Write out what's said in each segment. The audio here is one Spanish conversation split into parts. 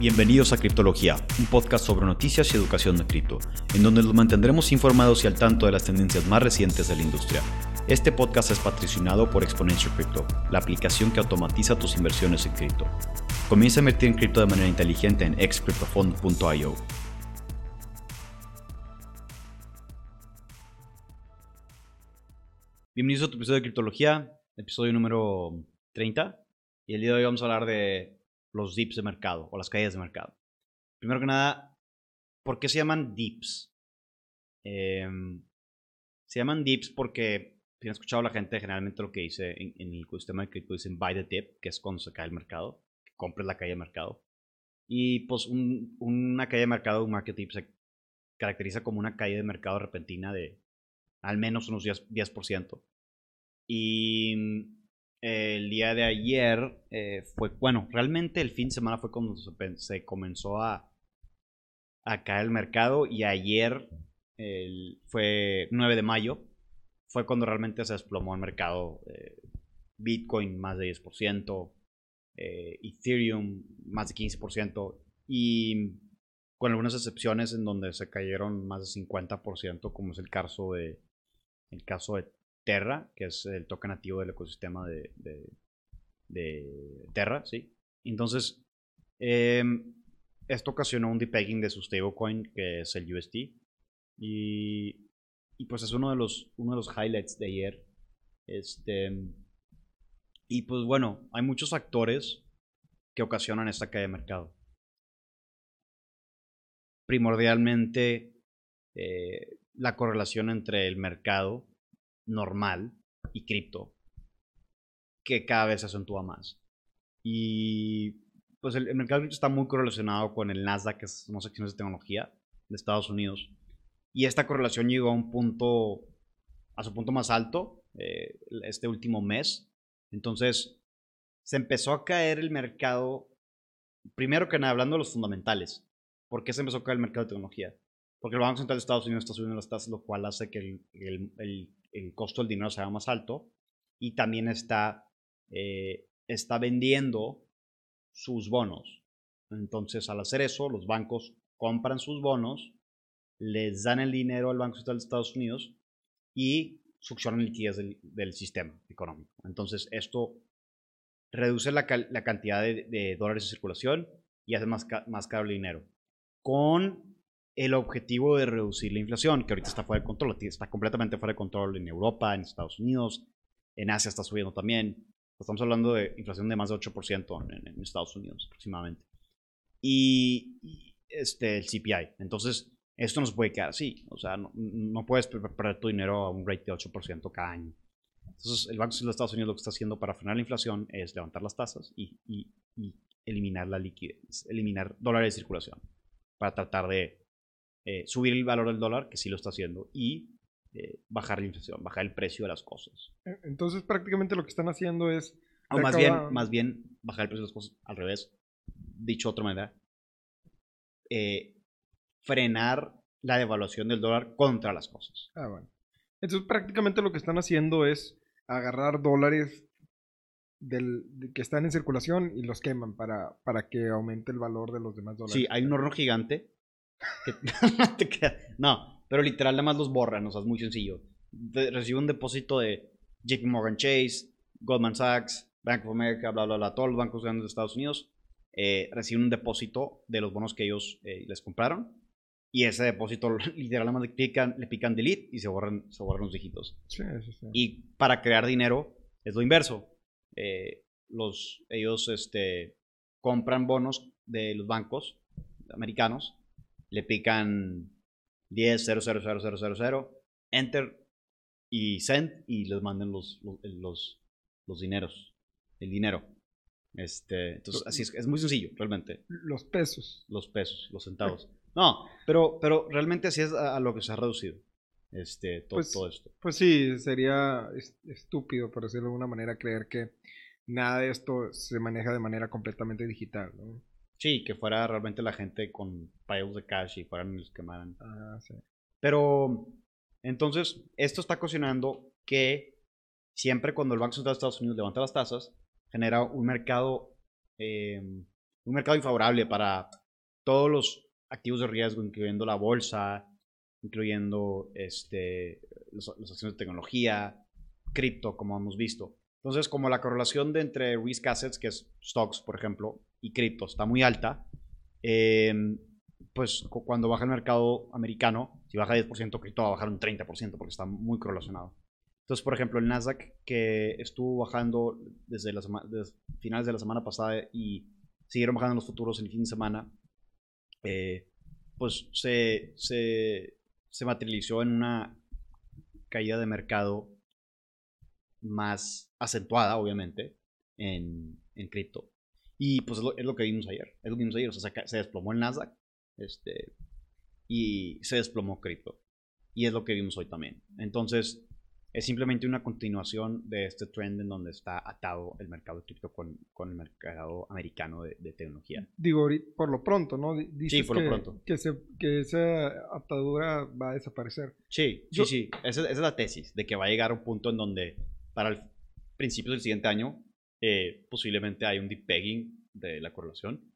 Bienvenidos a Criptología, un podcast sobre noticias y educación de cripto, en donde los mantendremos informados y al tanto de las tendencias más recientes de la industria. Este podcast es patrocinado por Exponential Crypto, la aplicación que automatiza tus inversiones en cripto. Comienza a invertir en cripto de manera inteligente en excryptofund.io. Bienvenidos a tu episodio de Criptología, episodio número 30. Y el día de hoy vamos a hablar de los dips de mercado o las caídas de mercado. Primero que nada, ¿por qué se llaman dips? Em, se llaman dips porque, si han escuchado la gente, generalmente lo que dice en, el ecosistema de cripto dicen buy the dip, que es cuando se cae el mercado, que compres la caída de mercado. Y pues una caída de mercado, un market dip, se caracteriza como una caída de mercado repentina de al menos unos 10%. 10%. Y el día de ayer eh, fue, bueno, realmente el fin de semana fue cuando se, comenzó a, a, caer el mercado y ayer fue 9 de mayo, fue cuando realmente se desplomó el mercado. Eh, Bitcoin más de 10%, eh, Ethereum más de 15% y con algunas excepciones en donde se cayeron más de 50%, como es el caso de, el caso de Terra, que es el token nativo del ecosistema de, de, Terra, ¿sí? Entonces, em, esto ocasionó un depegging de su stablecoin, que es el UST. Y, pues es uno de los, uno de los highlights de ayer. Este, y pues bueno, hay muchos factores que ocasionan esta caída de mercado. Primordialmente, eh, la correlación entre el mercado normal y cripto, que cada vez se acentúa más. Y pues el, mercado cripto está muy correlacionado con el Nasdaq, que son las acciones de tecnología de Estados Unidos. Y esta correlación llegó a un punto, a su punto más alto eh, este último mes. Entonces, se empezó a caer el mercado, primero que nada, hablando de los fundamentales. ¿Por qué se empezó a caer el mercado de tecnología? Porque el Banco Central de Estados Unidos está subiendo las tasas, lo cual hace que el, el costo del dinero sea más alto y también está, eh, está vendiendo sus bonos. Entonces, al hacer eso, los bancos compran sus bonos, les dan el dinero al Banco Central de Estados Unidos y succionan liquidez del, sistema económico. Entonces, esto reduce la, cantidad de, dólares en circulación y hace más, más caro el dinero. Con el objetivo de reducir la inflación, que ahorita está fuera de control, está completamente fuera de control en Europa, en Estados Unidos, en Asia está subiendo también. Estamos hablando de inflación de más de 8% en, Estados Unidos aproximadamente. Y, este, el CPI. Entonces, esto no se puede quedar así. O sea, no, puedes perder tu dinero a un rate de 8% cada año. Entonces, el Banco Central de Estados Unidos lo que está haciendo para frenar la inflación es levantar las tasas y, y eliminar la liquidez, eliminar dólares de circulación para tratar de eh, subir el valor del dólar, que sí lo está haciendo, y eh, bajar la inflación, bajar el precio de las cosas. E, entonces prácticamente lo que están haciendo es... O más, bien, más bien bajar el precio de las cosas al revés, dicho de otra manera, eh, frenar la devaluación del dólar contra las cosas. Ah, bueno. Entonces prácticamente lo que están haciendo es agarrar dólares del, que están en circulación y los queman para, para que aumente el valor de los demás dólares. Sí, hay un horno gigante no, pero literal, nada más los borran, o sea, es muy sencillo. recibe un depósito de JP Morgan Chase, Goldman Sachs, Bank of America, bla, bla, bla, todos los bancos grandes de Estados Unidos eh, reciben un depósito de los bonos que ellos eh, les compraron. Y ese depósito, literal, nada más le pican, le pican delete y se borran, se borran los dígitos. Y para crear dinero es lo inverso. Eh, los, ellos este, compran bonos de los bancos americanos le pican 10, 0, 0, 0, 0, 0, 0, enter y send y les manden los, los, los, dineros, el dinero. Este, entonces, así es, es muy sencillo, realmente. Los pesos. Los pesos, los centavos. No, pero, pero realmente así es a, lo que se ha reducido este, todo, pues, todo esto. Pues sí, sería estúpido, por decirlo de alguna manera, creer que nada de esto se maneja de manera completamente digital. ¿no? Sí, que fuera realmente la gente con piles de cash y fueran los que quemaran. Ah, sí. Pero, entonces, esto está ocasionando que siempre cuando el Banco Central de Estados Unidos levanta las tasas, genera un mercado em, un mercado infavorable para todos los activos de riesgo, incluyendo la bolsa, incluyendo este, las acciones de tecnología, cripto, como hemos visto. Entonces, como la correlación de entre risk assets, que es stocks, por ejemplo, y cripto está muy alta, em, pues cuando baja el mercado americano, si baja 10%, cripto va a bajar un 30% porque está muy correlacionado. Entonces, por ejemplo, el Nasdaq que estuvo bajando desde, las, finales de la semana pasada y siguieron bajando los futuros en el fin de semana, eh, pues se, se, se materializó en una caída de mercado más acentuada, obviamente, en, en cripto. Y pues es lo, que vimos ayer. Es lo que vimos ayer. O sea, se, desplomó el Nasdaq este, y se desplomó cripto. Y es lo que vimos hoy también. Entonces, es simplemente una continuación de este trend en donde está atado el mercado de cripto con, con el mercado americano de, tecnología. Digo, por lo pronto, ¿no? sí, por que, lo pronto. Que, se, que, esa atadura va a desaparecer. Sí, sí, sí. Esa, esa, es la tesis, de que va a llegar a un punto en donde para el principio del siguiente año eh, posiblemente hay un deep pegging de la correlación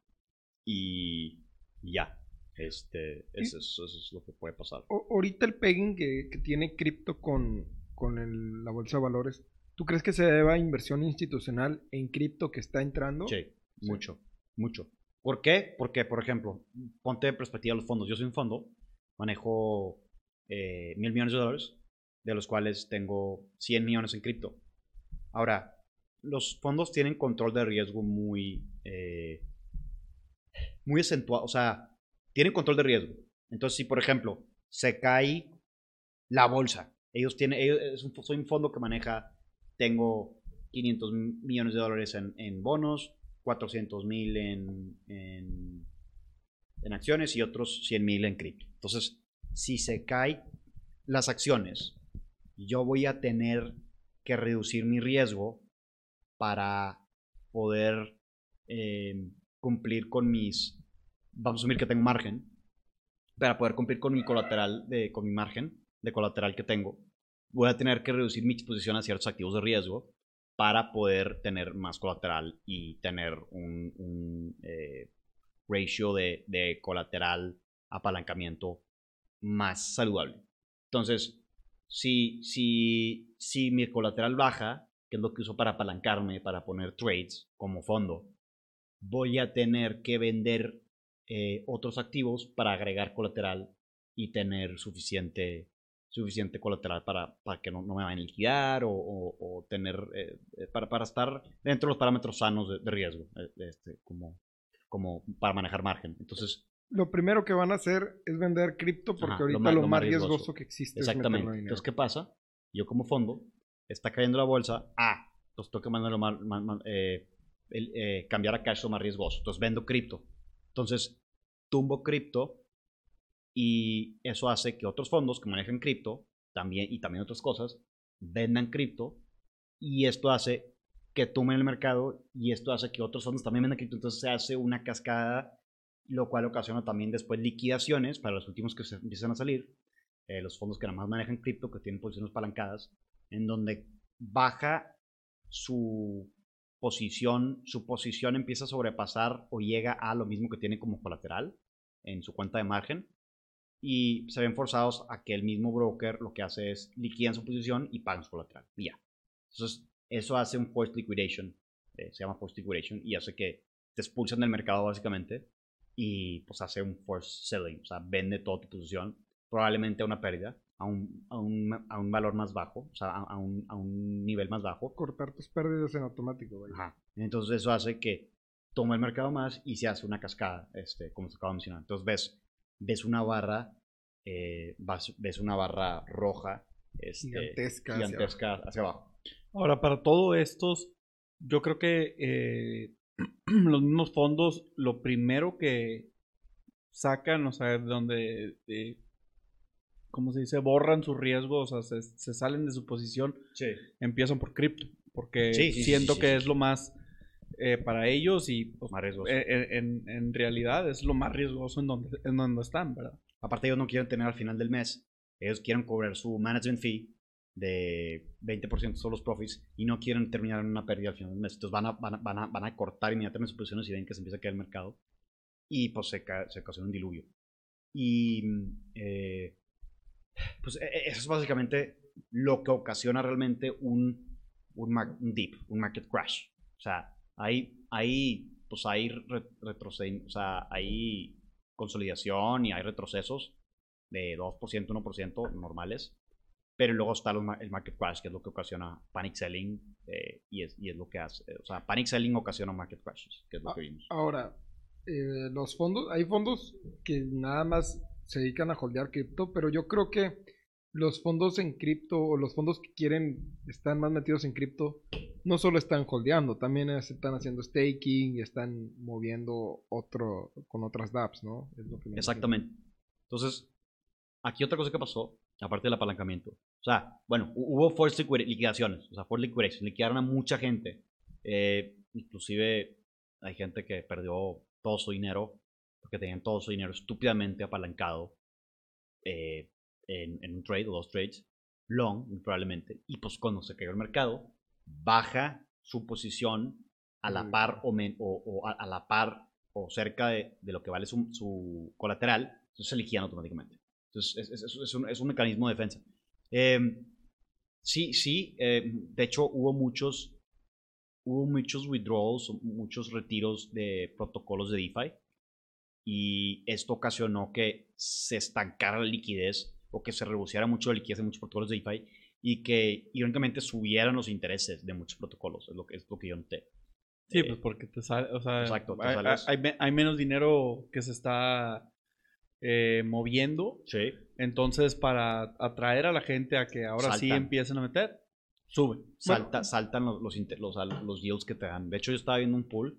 y ya. Este, eso, es, lo que puede pasar. ahorita el pegging que, que tiene cripto con, con la bolsa de valores, ¿tú crees que se deba a inversión institucional en cripto que está entrando? Sí, mucho, mucho. ¿Por qué? Porque, por ejemplo, ponte en perspectiva los fondos. Yo soy un fondo, manejo eh, mil millones de dólares, de los cuales tengo 100 millones en cripto. Ahora, los fondos tienen control de riesgo muy, eh, muy acentuado, o sea, tienen control de riesgo. Entonces, si por ejemplo se cae la bolsa ellos tienen, soy un fondo que maneja, tengo 500 millones de dólares en, bonos, 400 mil en, en, acciones y otros 100 mil en cripto. Entonces, si se caen las acciones, yo voy a tener que reducir mi riesgo para poder eh, cumplir con mis, vamos a asumir que tengo margen, para poder cumplir con mi colateral, de, con mi margen, de colateral que tengo, voy a tener que reducir mi exposición a ciertos activos de riesgo para poder tener más colateral y tener un, eh, ratio de, de, colateral apalancamiento más saludable. Entonces, si, si, si mi colateral baja, que es lo que uso para apalancarme, para poner trades como fondo, voy a tener que vender eh, otros activos para agregar colateral y tener suficiente suficiente colateral para, para que no, no, me vayan a liquidar o, o, tener, eh, eh, para, para, estar dentro de los parámetros sanos de, riesgo, eh, este, como, como para manejar margen. Entonces... Lo primero que van a hacer es vender cripto porque ahorita lo, más, riesgoso. que existe Exactamente. es Entonces, ¿qué pasa? Yo como fondo, está cayendo la bolsa, ah, entonces tengo que mandarlo más, cambiar a cash lo más riesgoso. Entonces vendo cripto. Entonces, tumbo cripto y eso hace que otros fondos que manejan cripto también, y también otras cosas vendan cripto y esto hace que tomen el mercado y esto hace que otros fondos también vendan cripto. Entonces se hace una cascada, lo cual ocasiona también después liquidaciones para los últimos que se empiezan a salir, eh, los fondos que nada más manejan cripto, que tienen posiciones palancadas, en donde baja su posición, su posición empieza a sobrepasar o llega a lo mismo que tiene como colateral en su cuenta de margen y se ven forzados a que el mismo broker lo que hace es liquidan su posición y pagan su colateral. Y ya. Entonces, eso hace un post liquidation, eh, se llama post liquidation, y hace que te expulsan del mercado básicamente y pues hace un force selling, o sea, vende toda tu posición, probablemente a una pérdida, a un, a un, a un valor más bajo, o sea, a, un, a un nivel más bajo. Cortar tus pérdidas en automático. Ajá. Entonces eso hace que toma el mercado más y se hace una cascada, este, como se acaba de mencionar. Entonces ves ves una barra, eh, ves una barra roja este, gigantesca, hacia, abajo. Ahora, para todo estos, yo creo que eh, los mismos fondos, lo primero que sacan, o sea, donde, eh, ¿cómo se dice? Borran sus riesgos, o sea, se, salen de su posición, empiezan por cripto, porque siento que es lo más eh, para ellos y pues, eh, en, en, realidad es lo más riesgoso en donde, en donde están, ¿verdad? Aparte ellos no quieren tener al final del mes, ellos quieren cobrar su management fee de 20% son los profits y no quieren terminar en una pérdida al final del mes. Entonces van a, van a, van a, van a cortar inmediatamente sus posiciones y ven que se empieza a caer el mercado y pues se, ca- se ocasiona un diluvio. Y eh, pues e- e- eso es básicamente lo que ocasiona realmente un, un, un dip, un market crash. O sea, hay, hay, pues hay, o sea, hay consolidación y hay retrocesos de 2%, 1% normales. Pero luego está los el market crash, que es lo que ocasiona panic selling eh, y, es, y es lo que hace. O sea, panic selling ocasiona market crashes, que es lo Ah, que vimos. Ahora, eh, los fondos, hay fondos que nada más se dedican a holdear cripto, pero yo creo que los fondos en cripto o los fondos que quieren, están más metidos en cripto, no solo están holdeando, también es- están haciendo staking y están moviendo otro con otras dApps, ¿no? Exactamente. Entonces, aquí otra cosa que pasó, aparte del apalancamiento. O sea, bueno, hu- hubo forced liquid- liquidaciones, o sea, forced liquidation, liquidaron a mucha gente. Eh, inclusive hay gente que perdió todo su dinero, porque tenían todo su dinero estúpidamente apalancado eh, en, en un trade o dos trades, long, probablemente. Y pues cuando se cayó el mercado, baja su posición a la Mm. par o, men- o- o a, a la par o cerca de, de lo que vale su, su colateral, entonces se liquidan automáticamente. Entonces es, es- es un, es un mecanismo de defensa. Eh, sí, sí, eh, de hecho hubo muchos, hubo muchos withdrawals, muchos retiros de protocolos de DeFi y esto ocasionó que se estancara la liquidez o que se reduciera mucho la liquidez de muchos protocolos de DeFi y que irónicamente subieran los intereses de muchos protocolos, es lo que, es lo que yo noté. Sí, Eh, pues porque te sale, o sea, Exacto, te hay, hay hay menos dinero que se está eh, moviendo, Sí, entonces para atraer a la gente a que ahora sí empiecen a meter, sube. salta, saltan los, los, los, los yields que te dan. De hecho, yo estaba viendo un pool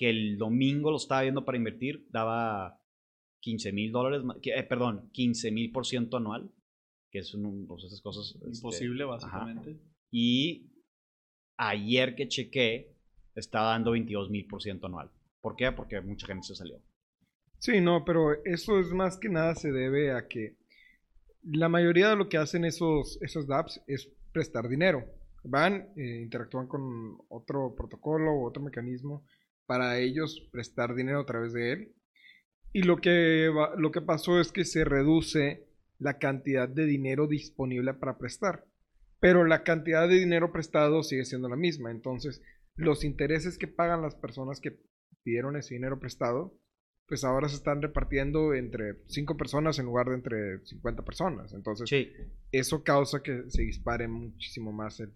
que el domingo lo estaba viendo para invertir, daba 15 mil dólares, eh, perdón, 15 mil por ciento anual, que es un, pues esas cosas. este, Imposible, ajá. básicamente. Y ayer que chequé, estaba dando 22 mil por ciento anual. ¿Por qué? Porque mucha gente se salió. Sí, no, pero eso es más que nada se debe a que la mayoría de lo que hacen esos, esos dApps es prestar dinero. Van, eh, interactúan con otro protocolo o otro mecanismo para ellos prestar dinero a través de él. Y lo que, lo que pasó es que se reduce la cantidad de dinero disponible para prestar. Pero la cantidad de dinero prestado sigue siendo la misma. Entonces, los intereses que pagan las personas que pidieron ese dinero prestado, pues ahora se están repartiendo entre 5 personas en lugar de entre 50 personas. Entonces, Sí, eso causa que se dispare muchísimo más el...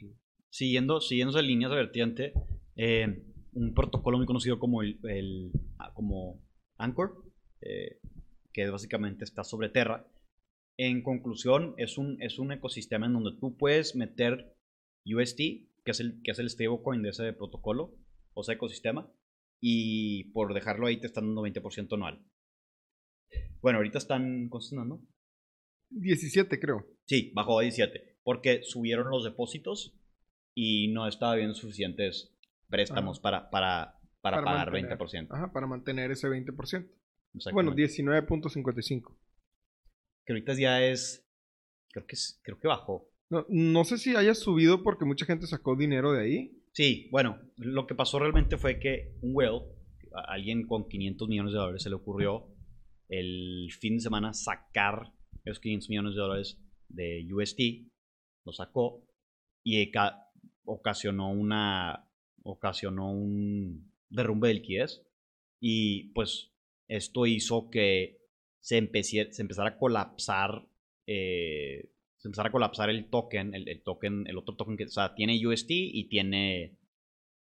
siguiendo, siguiendo esa línea de vertiente, eh, un protocolo muy conocido como el, el- ah, como Anchor, eh, que básicamente está sobre Terra. En conclusión, es un, es un ecosistema en donde tú puedes meter UST, que es el, que es el stablecoin de ese protocolo, o sea, ecosistema, y por dejarlo ahí te están dando 20% anual. Bueno, ahorita están, ¿cuánto están dando? 17 creo. Sí, bajó a 17. Porque subieron los depósitos y no estaba habiendo suficientes préstamos para, para, para, Para pagar mantener. 20%. Ajá, para mantener ese 20%. Exactamente. Bueno, 19.55. que ahorita ya es. Creo que, es- creo que bajó. No, no sé si haya subido porque mucha gente sacó dinero de ahí. Sí, bueno, lo que pasó realmente fue que un whale, alguien con 500 millones de dólares, se le ocurrió el fin de semana sacar esos 500 millones de dólares de UST, lo sacó y ca- ocasionó una ocasionó un derrumbe de liquidez y pues esto hizo que se, se empezara a colapsar eh, se empezara a colapsar el token el, el token el otro token que o sea tiene UST y tiene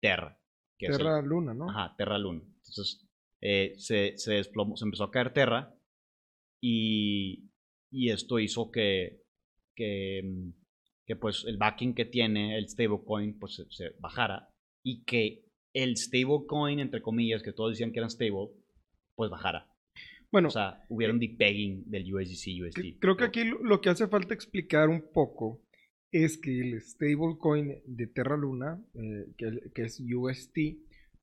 Terra que es el- Terra Luna, ¿no? Ajá, Terra Luna. Entonces, eh, se, se desplomó, se empezó a caer Terra y, y esto hizo que, que, que, pues el backing que tiene el stablecoin pues se, se bajara y que el stablecoin, entre comillas, que todos decían que eran stable, pues bajara. Bueno, O sea, hubiera un depegging del USDC, USD. creo que aquí lo, que hace falta explicar un poco es que el stablecoin de Terra Luna, eh, que, que es UST,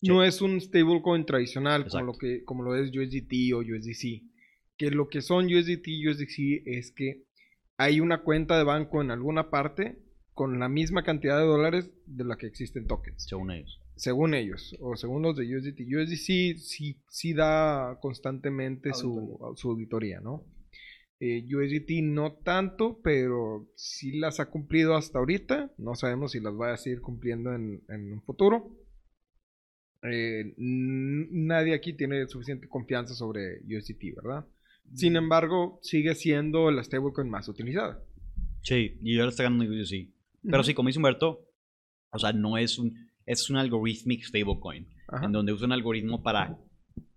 no es un stablecoin tradicional como lo, que, como lo es USDT o USDC. Que lo que son USDT y USDC es que hay una cuenta de banco en alguna parte con la misma cantidad de dólares de la que existen tokens. Según ellos. Según ellos, o según los de USDT. USDT sí, sí, sí da constantemente su, su auditoría, ¿no? Eh, USDT no tanto, pero sí las ha cumplido hasta ahorita. No sabemos si las va a seguir cumpliendo en, en un futuro. Eh, nadie aquí tiene suficiente confianza sobre USDT, ¿verdad? Sin embargo, sigue siendo la stablecoin más utilizada. Sí, y le estoy ganando yo Pero sí, como dice Humberto, o sea, no es un, es un algorithmic stablecoin, en donde usa un algoritmo para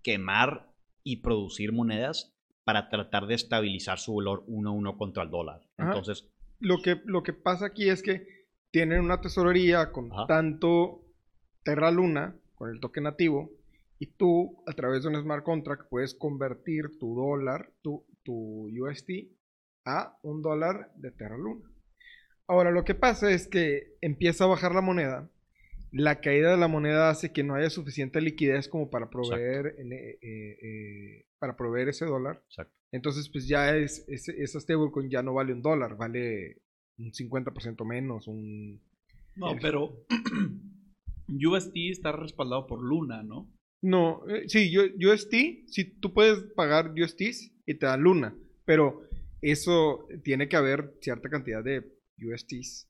quemar y producir monedas para tratar de estabilizar su valor uno a uno contra el dólar. Ajá. Entonces, Lo que, lo que pasa aquí es que tienen una tesorería con Ajá. tanto Terra Luna, con el token nativo, y tú, a través de un smart contract, puedes convertir tu dólar, tu, tu USD, a un dólar de Terra Luna. Ahora, lo que pasa es que empieza a bajar la moneda. La caída de la moneda hace que no haya suficiente liquidez como para proveer, en, eh, eh, eh, para proveer ese dólar. exacto. Entonces, pues ya es, es- esa stablecoin ya no vale un dólar, vale un 50% menos, un... No, pero USD está respaldado por Luna, ¿no? No, eh, sí, yo- UST, sí, tú puedes pagar USTs y te da Luna, pero eso tiene que haber cierta cantidad de USTs,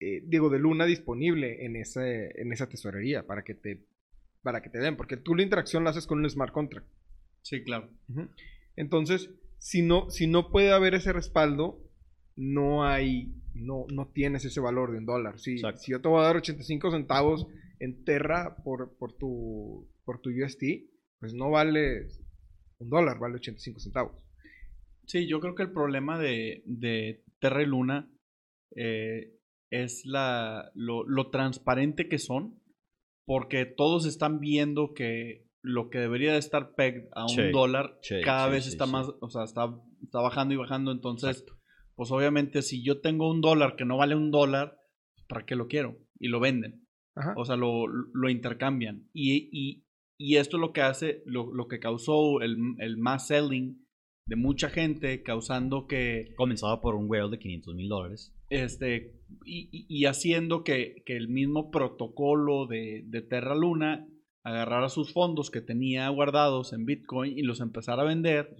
eh, digo, de Luna disponible en, ese, en esa tesorería para que te para que te den, porque tú la interacción la haces con un smart contract. Sí, claro. Entonces, si no, si no puede haber ese respaldo, no hay, no, no tienes ese valor de un dólar. Si, si yo te voy a dar 85 centavos en Terra por, por, tu, por tu UST, pues no vale un dólar, vale 85 centavos. Sí, yo creo que el problema de, de Terra y Luna eh, es la, lo, lo transparente que son, porque todos están viendo que lo que debería de estar pegged a un dólar cada vez está más, o sea, está, está bajando y bajando, entonces, Exacto. pues obviamente si yo tengo un dólar que no vale un dólar, ¿para qué lo quiero? Y lo venden. Ajá. O sea, lo, lo intercambian. Y, y, y esto es lo que hace, lo, lo que causó el, el mass selling de mucha gente, causando que, Comenzaba por un whale de 500 mil dólares. este, y, y- haciendo que, que el mismo protocolo de, de Terra Luna agarrara sus fondos que tenía guardados en Bitcoin y los empezara a vender.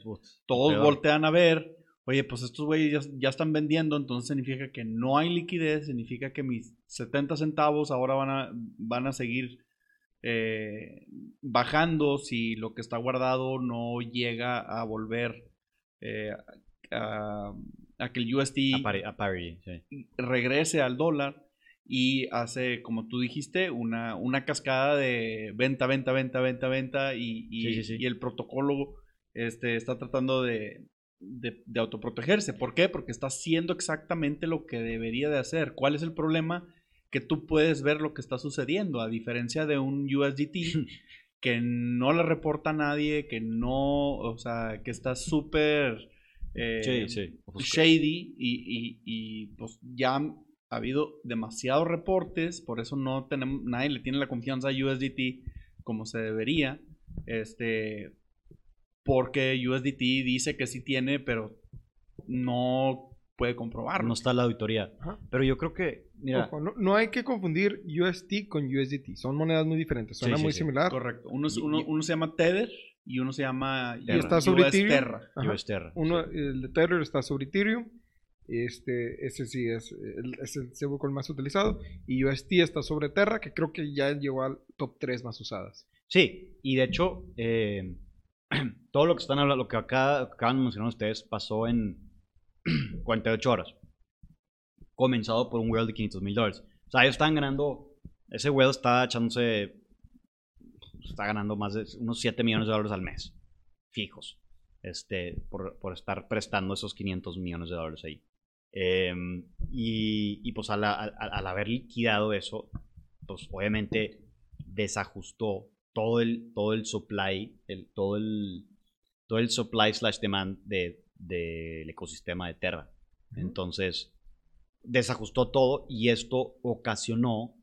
Todos Peor. voltean a ver, oye, pues estos güeyes ya, ya están vendiendo, entonces significa que no hay liquidez, significa que mis 70 centavos ahora van a, van a seguir eh, bajando si lo que está guardado no llega a volver eh, a, a que el USD A pari- a parity, sí. regrese al dólar y hace, como tú dijiste, una, una cascada de venta, venta, venta, venta, venta y, y- Sí, sí, sí. y el protocolo este, está tratando de, de, de autoprotegerse. ¿Por qué? Porque está haciendo exactamente lo que debería de hacer. ¿Cuál es el problema? Que tú puedes ver lo que está sucediendo, a diferencia de un USDT que no le reporta a nadie, que no, o sea, que está súper... eh, Sí, sí. Ofusca- shady y, y- y, pues ya ha habido demasiados reportes, por eso no tenemos, nadie le tiene la confianza a USDT como se debería, este, porque USDT dice que sí tiene, pero no puede comprobarlo. No está la auditoría. Ajá. Pero yo creo que, mira, Ojo, no, no hay que confundir UST con USDT. Son monedas muy diferentes. Suena Sí, sí, muy sí. similar. Correcto. Uno, es- Y- uno, y- uno se llama Tether y uno se llama Terra. está sobre US Ethereum. Terra. Ajá. US Terra. Uno, sí. el de Tether está sobre Ethereum. Este, ese sí es el, es el stablecoin más utilizado. Y UST está sobre Terra, que creo que ya llegó al top 3 más usadas. Sí, y de hecho, eh, todo lo que están hablando, lo que acá, acaban de mencionar ustedes, pasó en 48 horas. Comenzado por un whale de 500 mil dólares. O sea, ellos están ganando, ese whale está echándose, está ganando más de unos 7 millones de dólares al mes, fijos, este, por, por estar prestando esos 500 millones de dólares ahí. Eh, y, y pues al, al- al haber liquidado eso, pues obviamente desajustó todo el, todo el supply, el, todo, el, todo el supply slash demand de- del ecosistema de Terra. Entonces, desajustó todo y esto ocasionó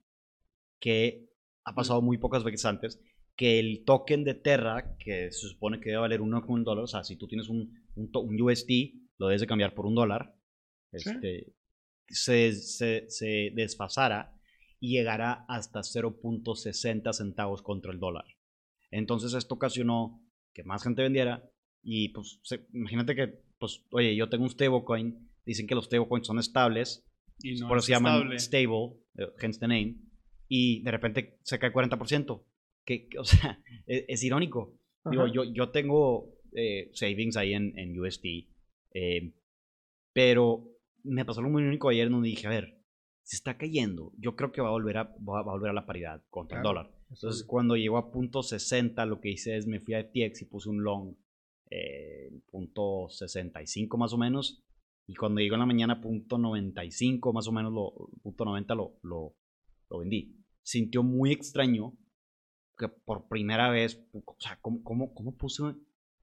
que ha pasado muy pocas veces antes que el token de Terra, que se supone que debe valer uno con un dólar, o sea, si tú tienes un, un, USD, lo debes de cambiar por un dólar, Sí. este, se, se, se desfasara y llegara hasta 0.60 centavos contra el dólar. Entonces esto ocasionó que más gente vendiera y pues se- imagínate que, pues, oye, yo tengo un stablecoin, dicen que los stablecoins son estables, Y no por es eso se llaman stable, eh, hence the name, y de repente se cae 40%, que, que, o sea, es, es irónico. Digo, yo, yo tengo eh, savings ahí en, en USD, eh, pero me pasó algo muy único ayer donde dije, a ver, se está cayendo, yo creo que va a volver a, va a volver a la paridad contra el Claro. dólar. Entonces, cuando llegó a punto 60, lo que hice es me fui a FTX y puse un long eh, punto 65 más o menos. Y cuando llegó en la mañana punto 95 más o menos, lo, punto 90 lo, lo, lo vendí. Sintió muy extraño que por primera vez, o sea, ¿cómo, cómo, cómo puse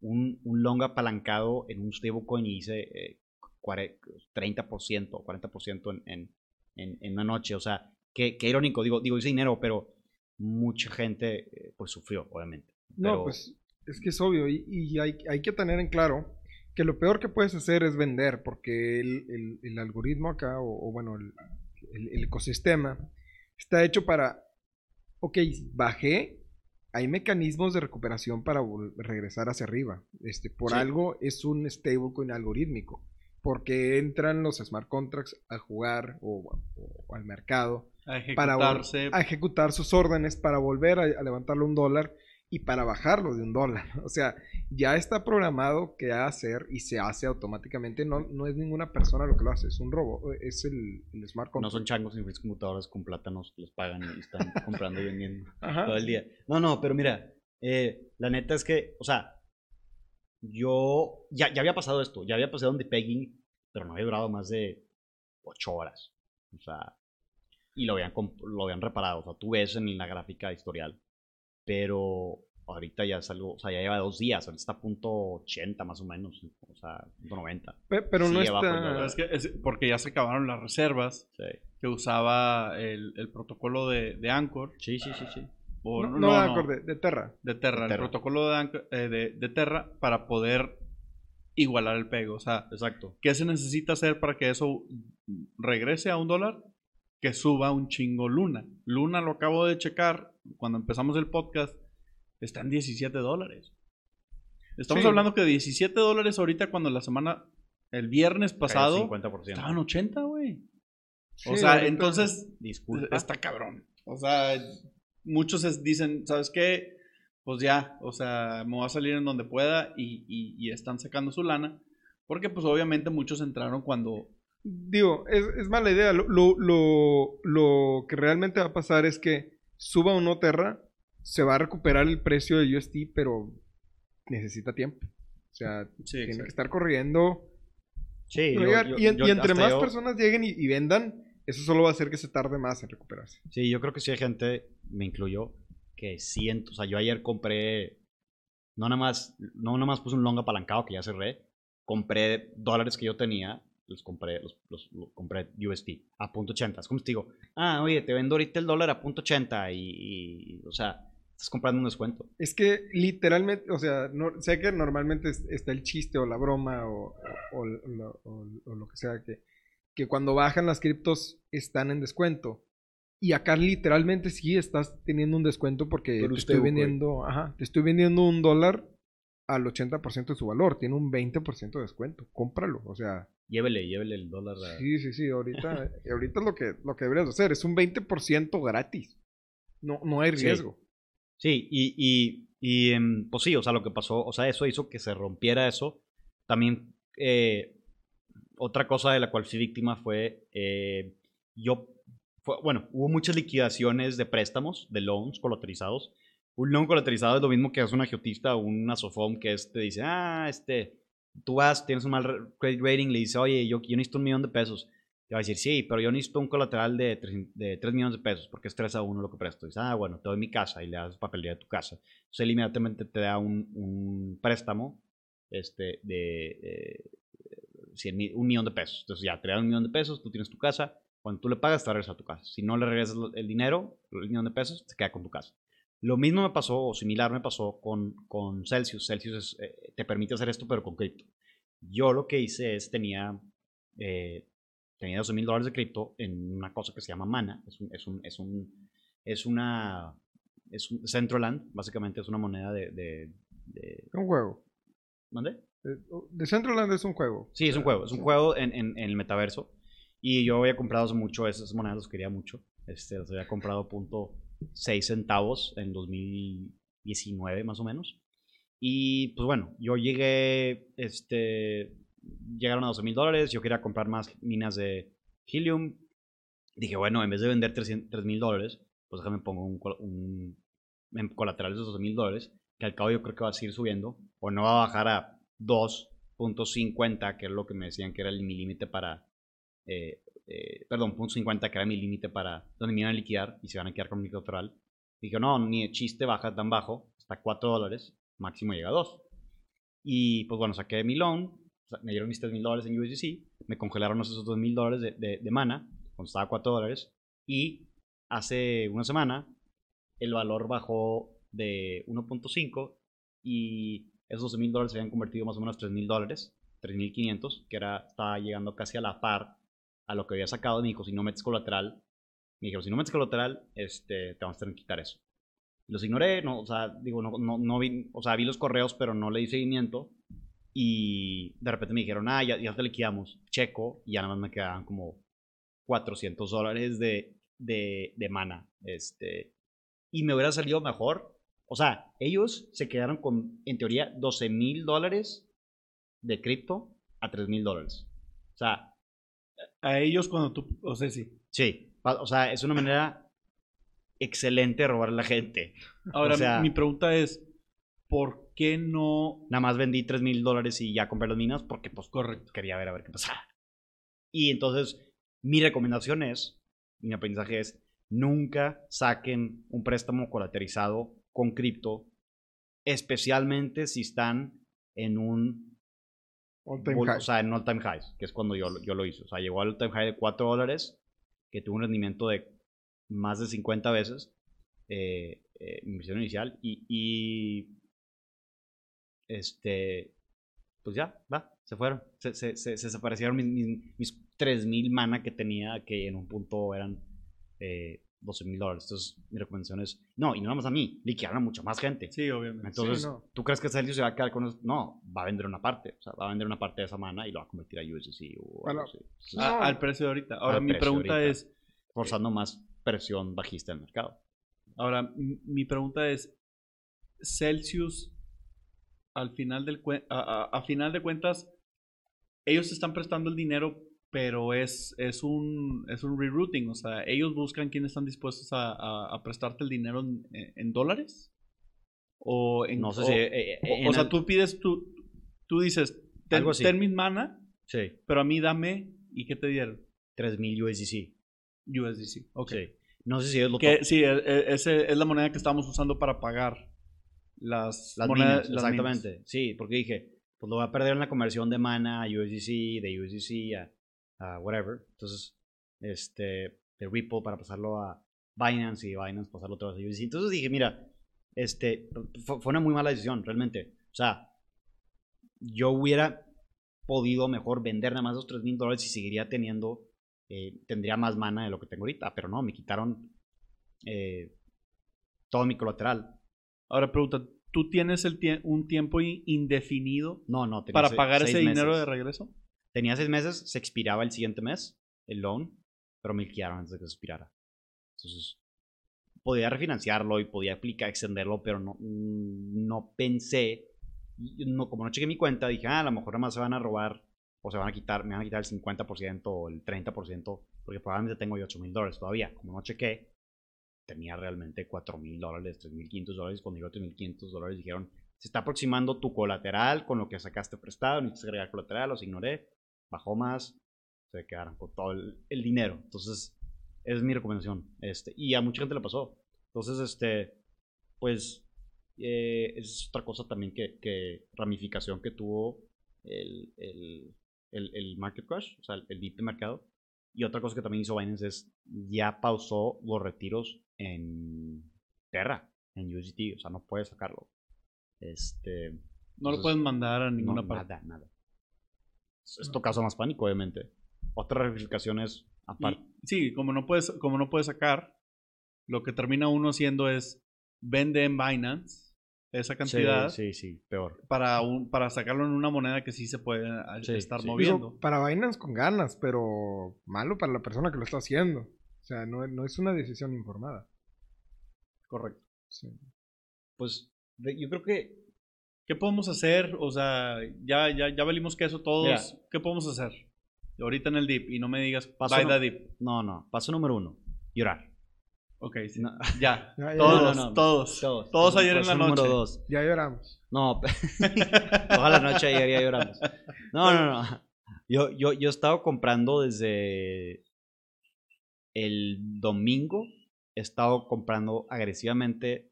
un, un long apalancado en un stablecoin y hice eh, cuare- 30% o 40% en, en, en, en una noche? O sea, qué, qué irónico, digo, digo, hice dinero, pero mucha gente eh, pues sufrió, obviamente. No, Pero- pues es que es obvio y, y hay, hay que tener en claro que lo peor que puedes hacer es vender porque el, el- el algoritmo acá o, o bueno, el, ecosistema está hecho para, ok, bajé, hay mecanismos de recuperación para regresar hacia arriba. Este, por Sí. algo es un stablecoin algorítmico porque entran los smart contracts a jugar o- o al mercado A para ejecutarse. a ejecutar sus órdenes para volver a, a levantarle un dólar y para bajarlo de un dólar. O sea, ya está programado que hacer y se hace automáticamente. No, no es ninguna persona lo que lo hace, es un robo, es el, el smart No contract. son changos frías computadoras con plátanos que les pagan y están comprando y vendiendo Ajá. todo el día. No, no, pero mira, eh, la neta es que, o sea, yo ya, ya había pasado esto, ya había pasado un depegging, pero no había durado más de 8 horas. O sea, y lo habían, lo habían reparado. O sea, tú ves en la gráfica historial. Pero ahorita ya es algo, o sea, ya lleva dos días, ahorita está a punto 80 más o menos, o sea, punto 90. Pe- Pero no está... Es que es- porque ya se acabaron las reservas Sí, que usaba el, el protocolo de, de Anchor. sí, sí, sí. sí. o- No, no, de Anchor, de, de Terra. de Terra, De el Terra. protocolo de, Anchor- eh, de, de Terra para poder igualar el pego. O sea, Exacto. ¿qué se necesita hacer para que eso regrese a un dólar? Que suba un chingo Luna. Luna lo acabo de checar cuando empezamos el podcast. Está en 17 dólares. Estamos Sí. hablando que 17 dólares ahorita cuando la semana, el viernes pasado, Cayó 50%. estaban 80, güey. O sea, entonces Disculpa. está cabrón. O sea, muchos es- dicen, ¿sabes qué? Pues ya, o sea, me voy a salir en donde pueda y, y- y están sacando su lana. Porque pues obviamente muchos entraron cuando... Digo, es, es mala idea. Lo, lo, lo, lo que realmente va a pasar es que suba o no Terra, se va a recuperar el precio de USD, pero necesita tiempo. O sea, Sí, tiene que estar corriendo. Sí, No yo- llegar- yo- y, en- yo y entre más yo- personas lleguen y, y vendan, eso solo va a hacer que se tarde más en recuperarse. Sí, yo creo que sí hay gente, me incluyo, que siento, o sea, yo ayer compré, no nada más, no nada más puse un long apalancado que ya cerré, compré dólares que yo tenía, los compré, los, los- los compré USD a punto .80. Es como si te digo, ah, oye, te vendo ahorita el dólar a punto .80 y, y, o sea, estás comprando un descuento. Es que literalmente, o sea, no, sé que normalmente es- está el chiste o la broma o, o- o lo- o- o lo que sea, que, que cuando bajan las criptos están en descuento. Y acá literalmente sí estás teniendo un descuento porque Por te estoy vendiendo, ajá, te estoy vendiendo un dólar al 80% de su valor, tiene un 20% de descuento, cómpralo, o sea, Llévele, llévele el dólar. a- sí, sí, sí, ahorita, ahorita es lo que, lo que deberías hacer, es un 20% gratis, no, no hay riesgo. Sí, y, y, y em, pues sí, o sea, lo que pasó, o sea, eso hizo que se rompiera eso. También, eh, otra cosa de la cual fui víctima fue, eh, yo, fue- bueno, hubo muchas liquidaciones de préstamos, de loans colateralizados. Un loan colateralizado es lo mismo que es un agiotista o un asofón que es, te dice, ah, este, tú vas, tienes un mal re- credit rating, le dices, oye, yo, yo necesito un millón de pesos. Te va a decir, sí, pero yo necesito un colateral de 3, de 3 millones de pesos, porque es 3 a 1 lo que presto. Dice, ah, bueno, te doy mi casa y le das papelería de tu casa. Entonces él inmediatamente te da un, préstamo este, de eh, 100 mil- un millón de pesos. Entonces ya te da un millón de pesos, tú tienes tu casa. Cuando tú le pagas, te regresa a tu casa. Si no le regresas el dinero, el millón de pesos, se queda con tu casa. Lo mismo me pasó, o similar me pasó con, con Celsius. Celsius es, eh, te permite hacer esto, pero con cripto. Yo lo que hice es, tenía, eh, tenía 12 mil dólares de cripto en una cosa que se llama Mana. Es, un, es, un, es, un, es una... Es un Centroland, básicamente es una moneda de... de, de Un juego. ¿Dónde? Eh, The Centraland es un juego. Sí, es un juego. Es un juego en, en, en el metaverso. Y yo había comprado mucho esas monedas, los quería mucho. Este, los había comprado punto 6 centavos en 2019 más o menos. Y pues bueno, yo llegué, este, llegaron a 12 mil dólares, yo quería comprar más minas de helium. Dije, bueno, en vez de vender 3 mil dólares, pues déjame pongo un, un en colateral de esos 12 mil dólares, que al cabo yo creo que va a seguir subiendo, o no va a bajar a 2.50, que es lo que me decían que era el, mi límite para, eh, eh, perdón, .50, que era mi límite para donde me iban a liquidar y se van a quedar con mi colateral. Dije, no, ni de chiste baja tan bajo, hasta 4 dólares, máximo llega a 2. Y pues bueno, saqué mi loan, me dieron mis 3 mil dólares en USDC, me congelaron esos 2 mil dólares de, de, de mana, cuando estaba a 4 dólares, y hace una semana el valor bajó de 1.5 y esos 12 mil dólares se habían convertido más o menos 3 mil dólares, 3.500, que era, estaba llegando casi a la par a lo que había sacado. Me dijo, si no metes colateral, me dijeron, si no metes colateral, este, te vamos a tener que quitar eso. Los ignoré, no, o sea, digo, no, no, no vi, o sea, vi los correos, pero no le di seguimiento. Y de repente me dijeron, ah, ya, ya te liquidamos, checo, y ya nada más me quedaban como 400 dólares de, de, de mana. Este, y me hubiera salido mejor. O sea, ellos se quedaron con, en teoría, 12 mil dólares de cripto a 3 mil dólares. O sea, A ellos cuando tú, o sea, sí. sí, o sea, es una manera excelente de robar a la gente. Ahora, O sea- mi pregunta es, ¿por qué no? Nada más vendí 3 mil dólares y ya compré las minas porque pues Correcto. quería ver a ver qué pasaba. Y entonces, mi recomendación es, mi aprendizaje es, nunca saquen un préstamo colateralizado con cripto, especialmente si están en un All time bull- high. o sea, en all time highs, que es cuando yo, lo- yo lo hice. O sea, llegó al all time high de 4 dólares, que tuvo un rendimiento de más de 50 veces eh, eh, mi inversión inicial. Y, y, este, pues ya, va, se fueron. Se, se, se, se desaparecieron mis, mis, mis 3000 mana que tenía, que en un punto eran eh, 12 mil dólares. Entonces, mi recomendación es, no, y no nada más a mí, liquidaron a mucha más gente. Sí, obviamente. Entonces, no. ¿tú crees que Celsius se va a quedar con eso? No, va a vender una parte. O sea, va a vender una parte de esa mana y lo va a convertir a USDC o Bueno, algo así. Entonces, no. A- al precio de ahorita. Ahora, mi pregunta ahorita. es, forzando más presión bajista del mercado. ahora, mi pregunta es, Celsius, al final del a, a- a final de cuentas, ellos están prestando el dinero, pero es, es un es un rerouting, o sea, ellos buscan quiénes están dispuestos a, a- a prestarte el dinero en, en dólares o en No sé o- si... eh, eh, o, en o sea, el- tú pides tú tú dices ten, Algo así. ten mis mana, Sí, pero a mí dame y qué te dieron 3000 USDC. USDC. Ok. Sí. No sé si ellos lo Que, sí, e- e- ese es la moneda que estamos usando para pagar las, Las monedas. minas, las exactamente. minas. Sí, porque dije, pues lo voy a perder en la conversión de mana a USDC, de USDC a, a whatever. Entonces, este, de Ripple para pasarlo a Binance y Binance pasarlo otra vez a USDC. Entonces dije, mira, este, fue, fue una muy mala decisión, realmente. O sea, yo hubiera podido mejor vender nada más los 3 mil dólares y seguiría teniendo, eh, tendría más mana de lo que tengo ahorita, pero no, me quitaron eh, todo mi colateral. Ahora pregunta, ¿tú tienes el tie- un tiempo indefinido No, no, para pagar ese dinero de regreso? Tenía seis meses, se expiraba el siguiente mes, el loan, pero me liquidaron antes de que se expirara. Entonces, podía refinanciarlo y podía aplicar, extenderlo, pero no, mm, no pensé, no, como no chequé mi cuenta, dije, ah, a lo mejor nada más se van a robar o se van a quitar, me van a quitar el 50% o el 30%, porque probablemente tengo yo 8 mil dólares todavía. Como no chequé, tenía realmente 4 mil dólares, 3 mil 500 dólares. Cuando digo 3 mil 500 dólares, dijeron, se está aproximando tu colateral con lo que sacaste prestado, necesitas agregar colateral, los ignoré, bajó más, se quedaron con todo el, el dinero. Entonces, esa es mi recomendación. Este, y a mucha gente le pasó. Entonces, este, pues, eh, es otra cosa también que, que ramificación que tuvo el, el, el, market crash, o sea, el, dip de mercado. Y otra cosa que también hizo Binance es ya pausó los retiros en Terra, en USDT, o sea, no puedes sacarlo. Este, No lo pueden mandar a ninguna no, parte. Nada, nada. Esto causa más pánico, obviamente. Otras ramificaciones Y- aparte. sí, como no puedes, como no puedes sacar, lo que termina uno haciendo es vende en Binance esa cantidad Sí, sí, sí, peor. para un, para sacarlo en una moneda que sí se puede a- Sí, estar sí. moviendo. Digo, para Binance con ganas, pero malo para la persona que lo está haciendo. O sea, no, no es una decisión informada. Correcto. Sí. Pues yo creo que ¿Qué podemos hacer? O sea, ya, ya, ya valimos que eso todos. ¿Qué podemos hacer? Ahorita en el dip y no me digas Paso buy no- the dip. no, no. Paso número uno, llorar. Ok, sí. No. Ya. Ya, ya, Todos, No, no, no. todos, Todos. todos. ayer en la noche. número dos. Ya lloramos. No, toda la noche ayer ya lloramos. No, no, no. Yo, yo, yo he estado comprando desde el domingo. He estado comprando agresivamente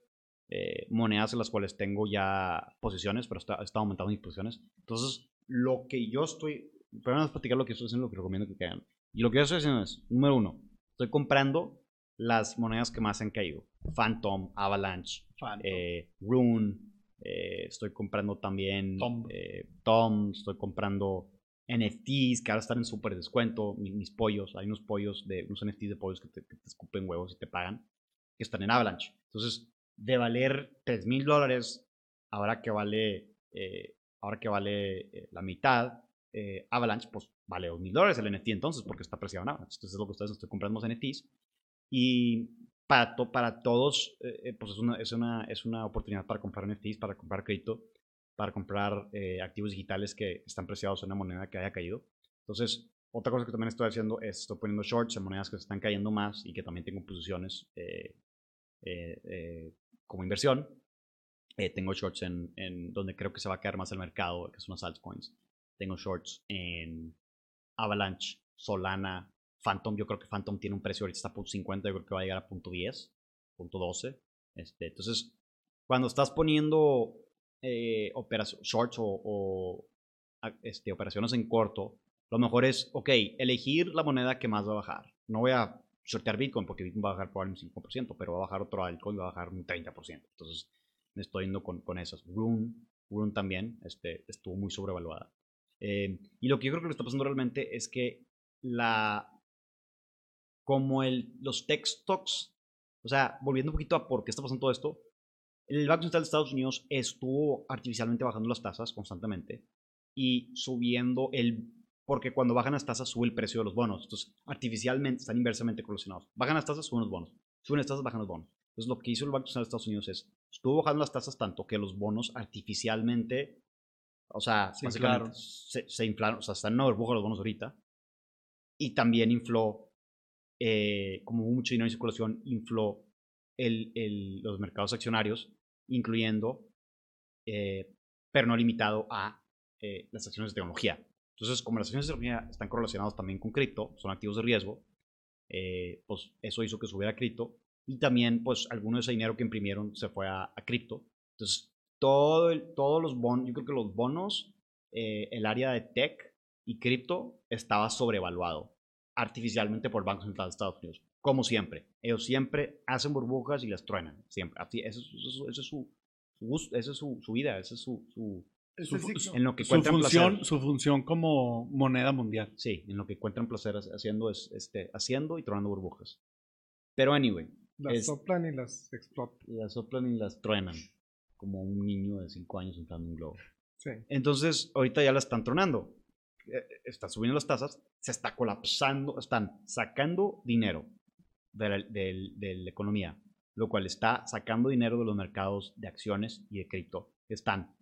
eh, monedas en las cuales tengo ya posiciones, pero está- estado aumentando mis posiciones. Entonces, lo que yo estoy. Primero vamos a platicar lo que estoy haciendo, lo que recomiendo que hagan. Y lo que yo estoy haciendo es, número uno, estoy comprando las monedas que más han caído. Phantom, Avalanche, eh, Rune, eh, estoy comprando también Tom. Tom, estoy comprando NFTs que ahora están en súper descuento, mi- mis, pollos, hay unos pollos, de unos NFTs de pollos que te, que te escupen huevos y te pagan, que están en Avalanche. Entonces, de valer 3 mil dólares, ahora que vale, eh, ahora que vale eh, la mitad, eh, Avalanche, pues vale 2 mil dólares el NFT entonces, porque está apreciado en Avalanche. Entonces, es lo que ustedes estoy comprando NFTs. Y para, to- para todos, pues es una, es, una, es una oportunidad para comprar NFTs, para comprar cripto, para comprar activos digitales que están preciados en una moneda que haya caído. Entonces, otra cosa que también estoy haciendo es, estoy poniendo shorts en monedas que se están cayendo más y que también tengo posiciones como inversión. Eh, tengo shorts en, donde creo que se va a quedar más el mercado, que son las altcoins. Tengo shorts en Avalanche, Solana, Phantom. Yo creo que Phantom tiene un precio ahorita está a punto 50, yo creo que va a llegar a punto 10, punto 12. Este, entonces, cuando estás poniendo eh, shorts o, este, operaciones en corto, lo mejor es, ok, elegir la moneda que más va a bajar. No voy a shortear Bitcoin porque Bitcoin va a bajar probablemente un 5%, pero va a bajar otro altcoin va a bajar un 30%. Entonces, me estoy yendo con, con esas. Rune, Rune también este, estuvo muy sobrevaluada. Eh, y lo que yo creo que lo está pasando realmente es que la como el, los tech stocks, o sea, volviendo un poquito a por qué está pasando todo esto, el Banco Central de Estados Unidos estuvo artificialmente bajando las tasas constantemente y subiendo el, porque cuando bajan las tasas sube el precio de los bonos, entonces artificialmente están inversamente correlacionados. Bajan las tasas, suben los bonos, suben las tasas, bajan los bonos. Entonces lo que hizo el Banco Central de Estados Unidos es, estuvo bajando las tasas tanto que los bonos artificialmente, o sea, Se inflaron. se, se inflaron, o sea, están en una burbuja los bonos ahorita, y también infló, eh, como hubo mucho dinero en circulación, infló el, el- los mercados accionarios, incluyendo, eh, pero no limitado a eh, las acciones de tecnología. Entonces, como las acciones de tecnología están correlacionadas también con cripto, son activos de riesgo, eh, pues eso hizo que subiera cripto y también pues alguno de ese dinero que imprimieron se fue a, a cripto. Entonces, todo el- todos los bonos, yo creo que los bonos, eh, el área de tech y cripto estaba sobrevaluado artificialmente por el Banco Central de Estados Unidos. Como siempre. Ellos siempre hacen burbujas y las truenan. Siempre. Así, es, ese es- su, su esa es su, su vida, ese es su, su- Su, en lo que su función, placer. su función como moneda mundial. Sí, en lo que encuentran placer hac- haciendo es este, haciendo y tronando burbujas. Pero anyway, Las Es- soplan y las explotan. las soplan y las truenan. Como un niño de 5 años entrando en un globo. Sí. Entonces, ahorita ya la están tronando. Eh, Están subiendo las tasas, se está colapsando, están sacando dinero de la, del- de la economía, lo cual está sacando dinero de los mercados de acciones y de cripto. Están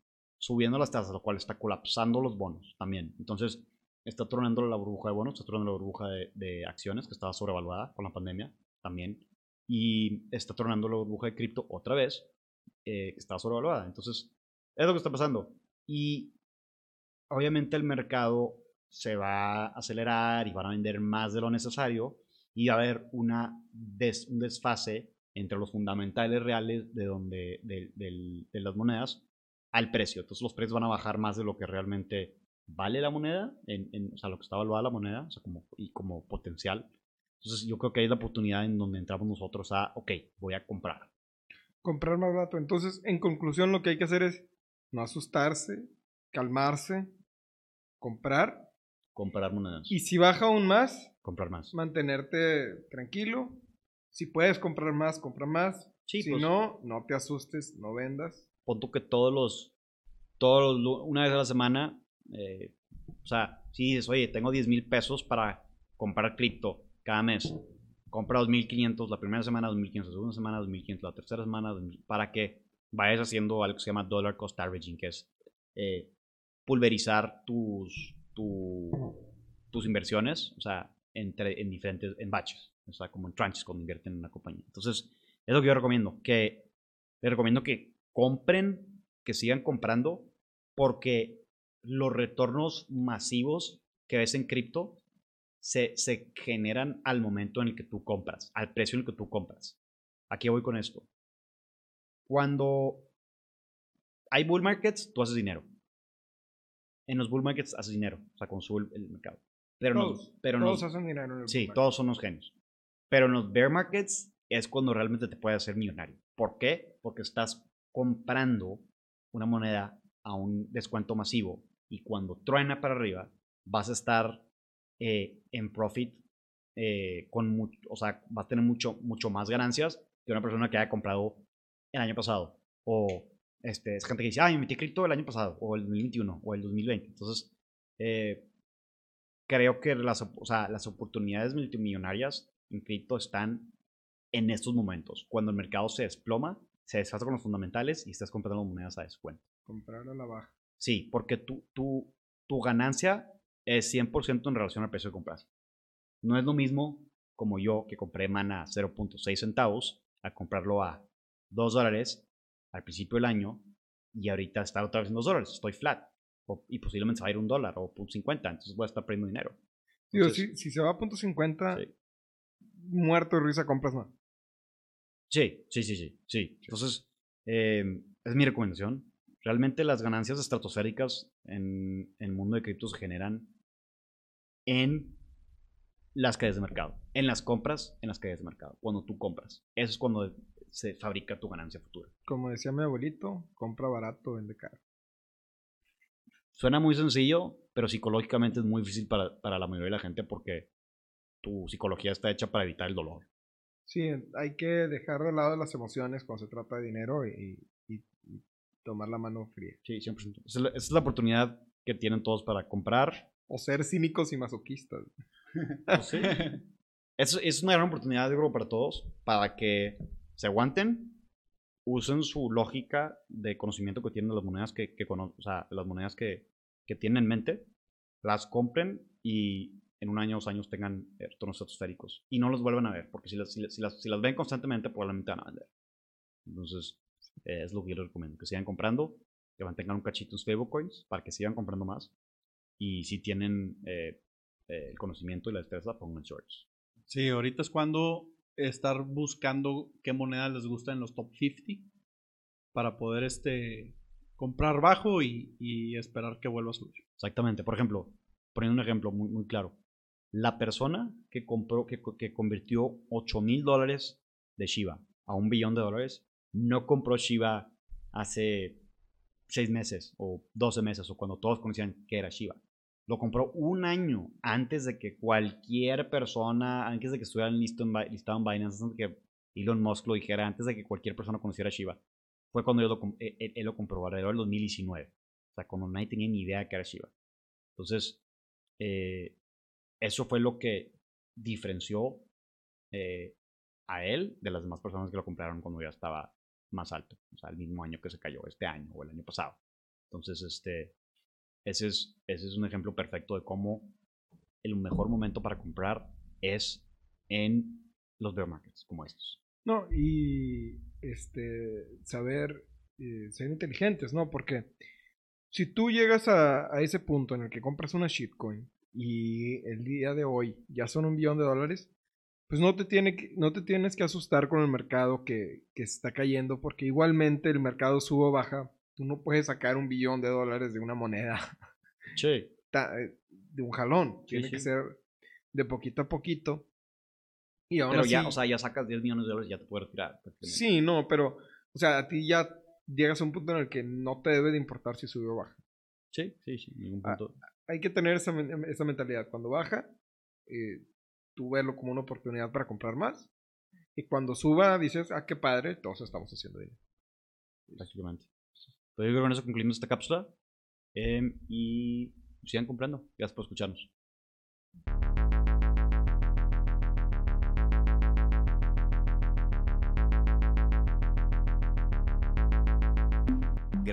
subiendo las tasas, lo cual está colapsando los bonos también. Entonces, está tronando la burbuja de bonos, está tronando la burbuja de, acciones, que estaba sobrevaluada con la pandemia también. Y está tronando la burbuja de cripto otra vez, eh, que estaba sobrevaluada. Entonces, es lo que está pasando. Y obviamente el mercado se va a acelerar y van a vender más de lo necesario y va a haber una un desfase entre los fundamentales reales de, donde, de, de las monedas al precio. Entonces los precios van a bajar más de lo que realmente vale la moneda, en, en- o sea, lo que está valuada la moneda, o sea, como, y como potencial. Entonces yo creo que ahí es la oportunidad en donde entramos nosotros a, ok, voy a comprar. Comprar más barato. Entonces, en conclusión, lo que hay que hacer es no asustarse, calmarse, comprar comprar monedas. Y si baja aún más, comprar más. mantenerte tranquilo. Si puedes comprar más, compra más. Sí, si pues. no, no te asustes, no vendas. Pon que todos los, todos una vez a la semana, eh, o sea, si dices, oye, tengo 10 mil pesos para comprar cripto cada mes. Compra 2.500 la primera semana, 2.500 la segunda semana, 2.500 la tercera semana, 2.000, para que vayas haciendo algo que se llama dollar cost averaging, que es eh, pulverizar tus, tu- tus inversiones, o sea, entre, en diferentes, en batches, o sea, como en tranches cuando invierten en una compañía. Entonces, es lo que yo recomiendo, que les recomiendo que compren, que sigan comprando, porque los retornos masivos que ves en cripto se, se generan al momento en el que tú compras, al precio en el que tú compras. Aquí voy con esto. Cuando hay bull markets, tú haces dinero. En los bull markets haces dinero, o sea, cuando sube el, el mercado. Pero, los- Todos, pero en todos los- hacen dinero en el Sí, market. todos son unos genios. Pero en los bear markets es cuando realmente te puedes hacer millonario. ¿Por qué? Porque estás comprando una moneda a un descuento masivo y cuando truena para arriba vas a estar eh, en profit eh, con o sea, vas a tener mucho, mucho más ganancias que una persona que haya comprado el año pasado. O este, es gente que dice, ah, me metí cripto el año pasado, o el 2021, o el 2020. Entonces, eh, creo que las, o sea, las oportunidades multimillonarias en cripto están en estos momentos. Cuando el mercado se desploma, se deshace con los fundamentales y estás comprando monedas a descuento. Comprar a la baja. Sí, porque tu, tu, tu ganancia es 100% en relación al precio que compras. No es lo mismo como yo que compré mana a 0.6 centavos a comprarlo a 2 dólares al principio del año y ahorita está otra vez en 2 dólares. Estoy flat. O- y posiblemente se va a ir un dólar o punto .50. Entonces voy a estar perdiendo dinero. Digo, si, si se va a punto 50, Sí. muerto de risa, compras más. Sí, sí, sí, sí. sí. Entonces, eh, es mi recomendación. Realmente las ganancias estratosféricas en, en el mundo de cripto se generan en las cadenas de mercado. En las compras, en las cadenas de mercado. Cuando tú compras. Eso es cuando se fabrica tu ganancia futura. Como decía mi abuelito, compra barato, vende caro. Suena muy sencillo, pero psicológicamente es muy difícil para, para la mayoría de la gente porque tu psicología está hecha para evitar el dolor. Sí, hay que dejar de lado las emociones cuando se trata de dinero y, y- y tomar la mano fría. Sí, 100%. Esa es la, esa es la oportunidad que tienen todos para comprar, O ser cínicos y masoquistas. Sí. Es, es una gran oportunidad, yo creo, para todos, para que se aguanten, usen su lógica de conocimiento que tienen de las monedas que, que o sea, las monedas que, que tienen en mente, las compren y en un año o dos años tengan eh, retornos estratosféricos. Y no los vuelvan a ver, porque si las, si las, si las, si las ven constantemente, probablemente van a vender. Entonces, eh, es lo que yo les recomiendo, que sigan comprando, que mantengan un cachito en stablecoins para que sigan comprando más. Y si tienen eh, eh, el conocimiento y la destreza, pongan shorts. Sí, ahorita es cuando estar buscando qué monedas les gusta en los top 50 para poder este comprar bajo y, y esperar que vuelva a subir. Exactamente. Por ejemplo, poniendo un ejemplo muy, muy claro. La persona que compró, que, que convirtió 8 mil dólares de Shiba a un billón de dólares, no compró Shiba hace 6 meses o 12 meses o cuando todos conocían que era Shiba. Lo compró un año antes de que cualquier persona, antes de que estuviera listo en, listado en Binance, antes de que Elon Musk lo dijera, antes de que cualquier persona conociera Shiba. Fue cuando yo lo, él, él- él lo compró, alrededor del 2019. O sea, cuando nadie tenía ni idea de que era Shiba. Entonces, eh, eso fue lo que diferenció eh, a él de las demás personas que lo compraron cuando ya estaba más alto. O sea, el mismo año que se cayó, este año o el año pasado. Entonces, este, ese es, ese es un ejemplo perfecto de cómo el mejor momento para comprar es en los bear markets como estos. No, y este saber eh, ser inteligentes, ¿no? Porque si tú llegas a, a ese punto en el que compras una shitcoin y el día de hoy ya son un billón de dólares, pues no te, tiene que- no te tienes que asustar con el mercado que, que está cayendo, porque igualmente el mercado sube o baja. Tú no puedes sacar un billón de dólares de una moneda Sí, eh, de un jalón. Sí, Tiene que sí. ser de poquito a poquito. Y aún pero ya, así- o sea, ya sacas 10 millones de dólares y ya te puedes retirar. Sí, no, pero, o sea, a ti ya llegas a un punto en el que no te debe de importar si sube o baja. Sí, sí, sí, ningún Ah, punto. Hay que tener esa, esa mentalidad. Cuando baja, eh, tú verlo como una oportunidad para comprar más. Y cuando suba, dices, ah, qué padre, todos estamos haciendo dinero. Prácticamente. Yo creo que con eso concluimos esta cápsula. Em, y sigan comprando. Gracias por escucharnos.